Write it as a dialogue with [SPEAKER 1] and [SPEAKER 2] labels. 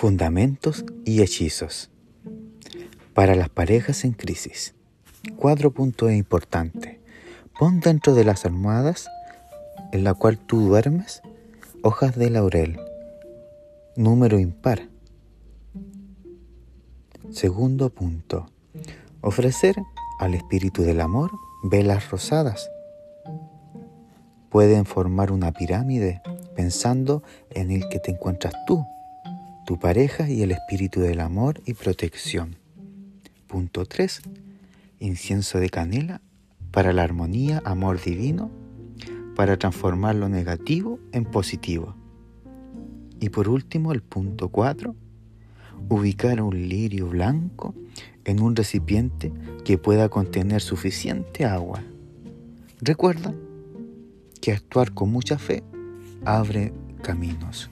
[SPEAKER 1] Fundamentos y hechizos. Para las parejas en crisis. Cuatro puntos importantes. Pon dentro de las almohadas en la cual tú duermes hojas de laurel. Número impar. Segundo punto. Ofrecer al espíritu del amor velas rosadas. Pueden formar una pirámide pensando en el que te encuentras tú tu pareja y el espíritu del amor y protección. Punto 3. Incienso de canela para la armonía, amor divino, para transformar lo negativo en positivo. Y por último, el punto 4. Ubicar un lirio blanco en un recipiente que pueda contener suficiente agua. Recuerda que actuar con mucha fe abre caminos.